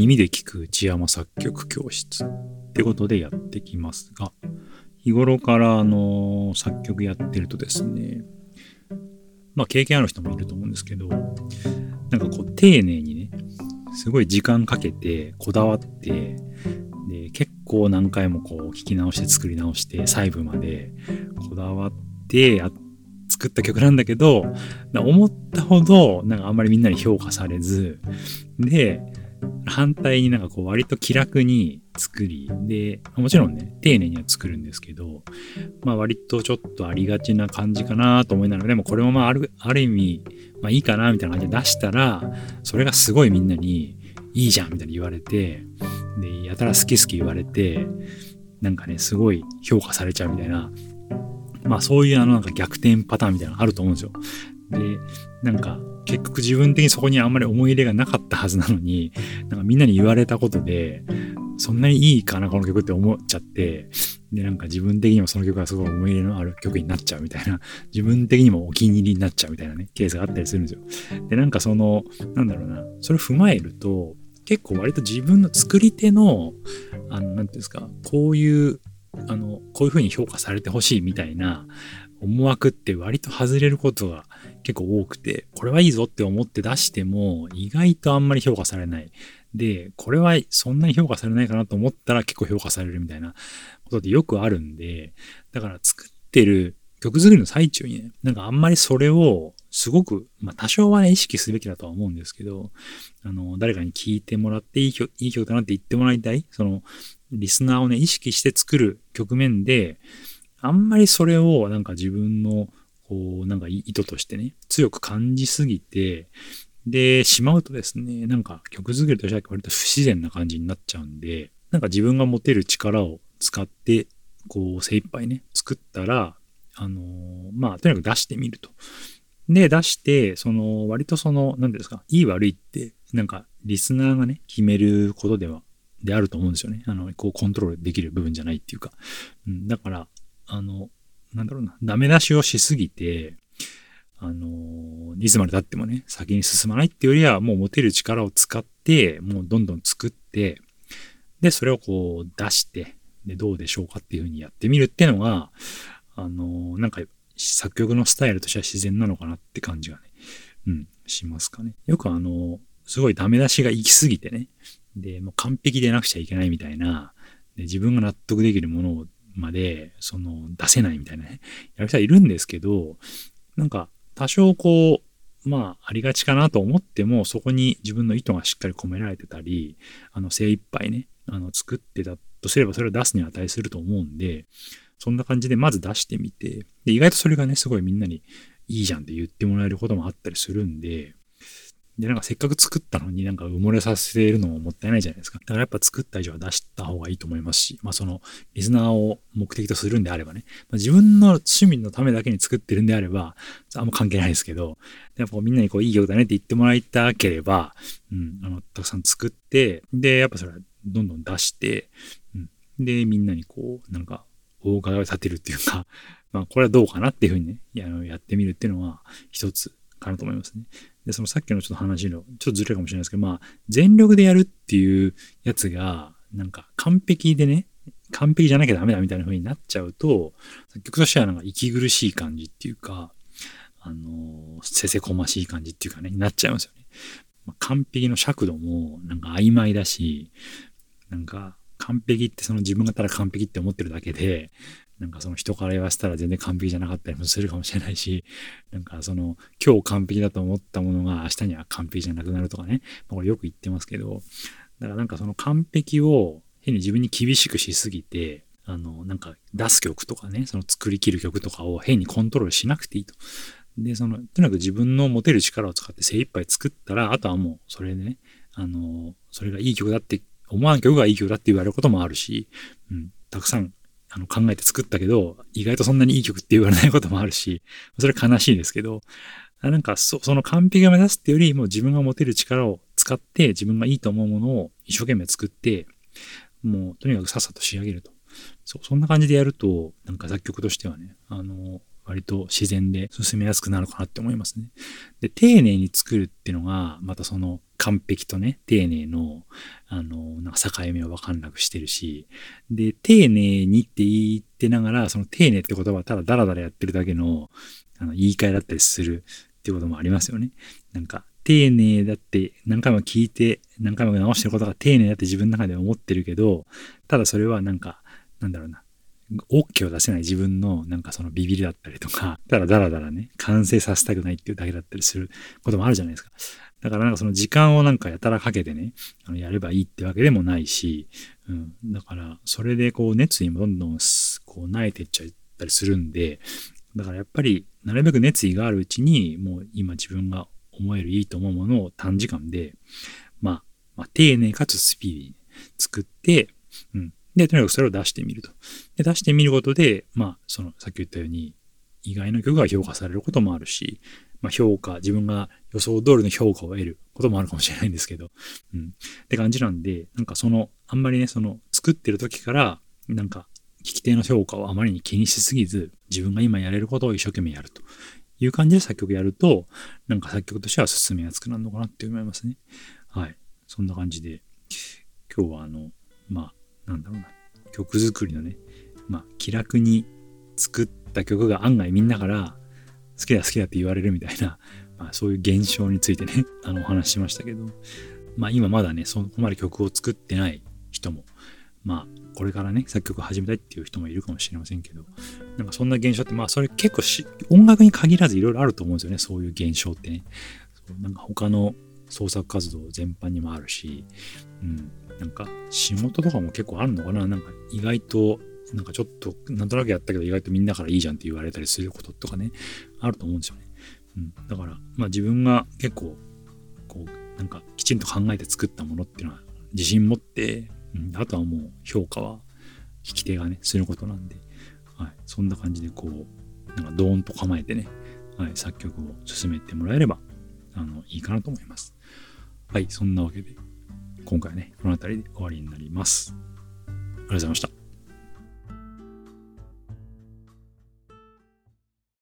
耳で聞く内山作曲教室ってことでやってきますが、日頃からあの作曲やってるとですね、まあ経験ある人もいると思うんですけど、なんかこう丁寧にね、すごい時間かけてこだわって、で結構何回もこう聞き直して作り直して細部までこだわってや作った曲なんだけど、思ったほどなんかあんまりみんなに評価されず、で、反対になんかこう割と気楽に作り、で、もちろんね、丁寧には作るんですけど、まあ割とちょっとありがちな感じかなと思いながら、でもこれもまあある、ある意味、まあいいかなみたいな感じで出したら、それがすごいみんなにいいじゃんみたいに言われて、で、やたら好き好き言われて、なんかね、すごい評価されちゃうみたいな、まあそういうあのなんか逆転パターンみたいなのあると思うんですよ。で、なんか結局自分的にそこにあんまり思い入れがなかったはずなのに、なんかみんなに言われたことで、そんなにいいかな、この曲って思っちゃって、で、なんか自分的にもその曲がすごい思い入れのある曲になっちゃうみたいな、自分的にもお気に入りになっちゃうみたいなね、ケースがあったりするんですよ。で、なんかその、なんだろうな、それを踏まえると、結構割と自分の作り手の、あの、なんていうんですか、こういう、あの、こういう風に評価されてほしいみたいな思惑って割と外れることが結構多くて、これはいいぞって思って出しても意外とあんまり評価されない。で、これはそんなに評価されないかなと思ったら結構評価されるみたいなことってよくあるんで、だから作ってる曲作りの最中にね、なんかあんまりそれをすごく、まあ多少はね、意識すべきだとは思うんですけど、あの、誰かに聴いてもらっていい曲、いい曲だなって言ってもらいたい、その、リスナーをね、意識して作る局面で、あんまりそれをなんか自分のこう、なんか意図としてね、強く感じすぎて、で、しまうとですね、なんか曲作りとしては割と不自然な感じになっちゃうんで、なんか自分が持てる力を使って、こう、精一杯ね、作ったら、あのー、まあ、とにかく出してみると。で、出して、その、割とその、何ですか、いい悪いって、なんか、リスナーがね、決めることでは、であると思うんですよね。あの、こう、コントロールできる部分じゃないっていうか。うん、だから、あの、なんだろうな、ダメ出しをしすぎて、あの、いつまで経ってもね、先に進まないっていうよりは、もう持てる力を使って、もうどんどん作って、で、それをこう出して、で、どうでしょうかっていうふうにやってみるっていうのが、あの、なんか作曲のスタイルとしては自然なのかなって感じがね、うん、しますかね。よくあの、すごいダメ出しが行き過ぎてね、で、もう完璧でなくちゃいけないみたいな、で自分が納得できるものをまで、その、出せないみたいなね、やる人はいるんですけど、なんか、多少こう、まあ、ありがちかなと思っても、そこに自分の意図がしっかり込められてたり、あの、精一杯ね、あの、作ってたとすれば、それを出すに値すると思うんで、そんな感じでまず出してみて、で、意外とそれがね、すごいみんなにいいじゃんって言ってもらえることもあったりするんで、で、なんかせっかく作ったのになんか埋もれさせるのももったいないじゃないですか。だからやっぱ作った以上は出した方がいいと思いますし、まあその、リスナーを目的とするんであればね、まあ、自分の趣味のためだけに作ってるんであれば、あんま関係ないですけど、やっぱみんなにこういい曲だねって言ってもらいたければ、うん、あの、たくさん作って、で、やっぱそれはどんどん出して、うん、で、みんなにこう、なんか、大伺いを立てるっていうか、まあこれはどうかなっていうふうにね、やってみるっていうのは一つかなと思いますね。で、そのさっきのちょっと話の、ちょっとずれるかもしれないですけど、まあ、全力でやるっていうやつが、なんか完璧でね、完璧じゃなきゃダメだみたいな風になっちゃうと、作曲としてはなんか息苦しい感じっていうか、あの、せせこましい感じっていうかね、になっちゃいますよね。まあ、完璧の尺度もなんか曖昧だし、なんか完璧ってその自分がただ完璧って思ってるだけで、なんかその人から言わせたら全然完璧じゃなかったりもするかもしれないし、なんかその今日完璧だと思ったものが明日には完璧じゃなくなるとかね、ま、これよく言ってますけど、だからなんかその完璧を変に自分に厳しくしすぎて、あの、なんか出す曲とかね、その作りきる曲とかを変にコントロールしなくていいと。で、その、とにかく自分の持てる力を使って精一杯作ったら、あとはもうそれでね、あの、それがいい曲だって思わん曲がいい曲だって言われることもあるし、うん、たくさんあの考えて作ったけど、意外とそんなにいい曲って言われないこともあるし、それは悲しいですけど、なんかそその完璧を目指すっていうよりも自分が持てる力を使って自分がいいと思うものを一生懸命作って、もうとにかくさっさと仕上げると。そ、そんな感じでやると、なんか作曲としてはね、あの、割と自然で進めやすくなるかなって思いますね。で、丁寧に作るっていうのが、またその完璧とね、丁寧の、あの、なんか境目をわかんなくしてるし、で、丁寧にって言ってながら、その丁寧って言葉はただダラダラやってるだけの、あの、言い換えだったりするっていうこともありますよね。なんか、丁寧だって何回も聞いて何回も直してることが丁寧だって自分の中で思ってるけど、ただそれはなんか、なんだろうな、OK を出せない自分のなんかそのビビりだったりとか、ただダラダラね、完成させたくないっていうだけだったりすることもあるじゃないですか。だからなんかその時間をなんかやたらかけてね、あのやればいいってわけでもないし、うん。だからそれでこう熱意もどんどんこう慣れてっちゃったりするんで、だからやっぱりなるべく熱意があるうちに、もう今自分が思えるいいと思うものを短時間で、まあ、まあ、丁寧かつスピーディーに作って、うん。で、とにかくそれを出してみると。で、出してみることで、まあ、その、さっき言ったように、意外な曲が評価されることもあるし、まあ、評価、自分が予想通りの評価を得ることもあるかもしれないんですけど、うん。って感じなんで、なんかその、あんまりね、その、作ってる時から、なんか、聞き手の評価をあまりに気にしすぎず、自分が今やれることを一生懸命やるという感じで作曲やると、なんか作曲としては進めやすくなるのかなって思いますね。はい。そんな感じで、今日はあの、まあ、なんだろうな、曲作りのね、まあ、気楽に作った曲が案外みんなから好きだ好きだって言われるみたいな、まあ、そういう現象についてね、あの、お話ししましたけど、まあ、今まだね、そこまで曲を作ってない人も、まあ、これからね、作曲を始めたいっていう人もいるかもしれませんけど、なんかそんな現象って、まあそれ結構し、音楽に限らずいろいろあると思うんですよね、そういう現象ってね。なんか他の創作活動全般にもあるし、うん、なんか仕事とかも結構あるのかな？なんか意外と、なんかちょっと、なんとなくやったけど意外とみんなからいいじゃんって言われたりすることとかね、あると思うんですよね。うん、だから、まあ自分が結構、こう、なんかきちんと考えて作ったものっていうのは自信持って、うん、あとはもう評価は聞き手がね、することなんで、はい、そんな感じでこう、なんかドーンと構えてね、はい、作曲を進めてもらえれば、あの、いいかなと思います。はい、そんなわけで、今回はね、この辺りで終わりになります。ありがとうございました。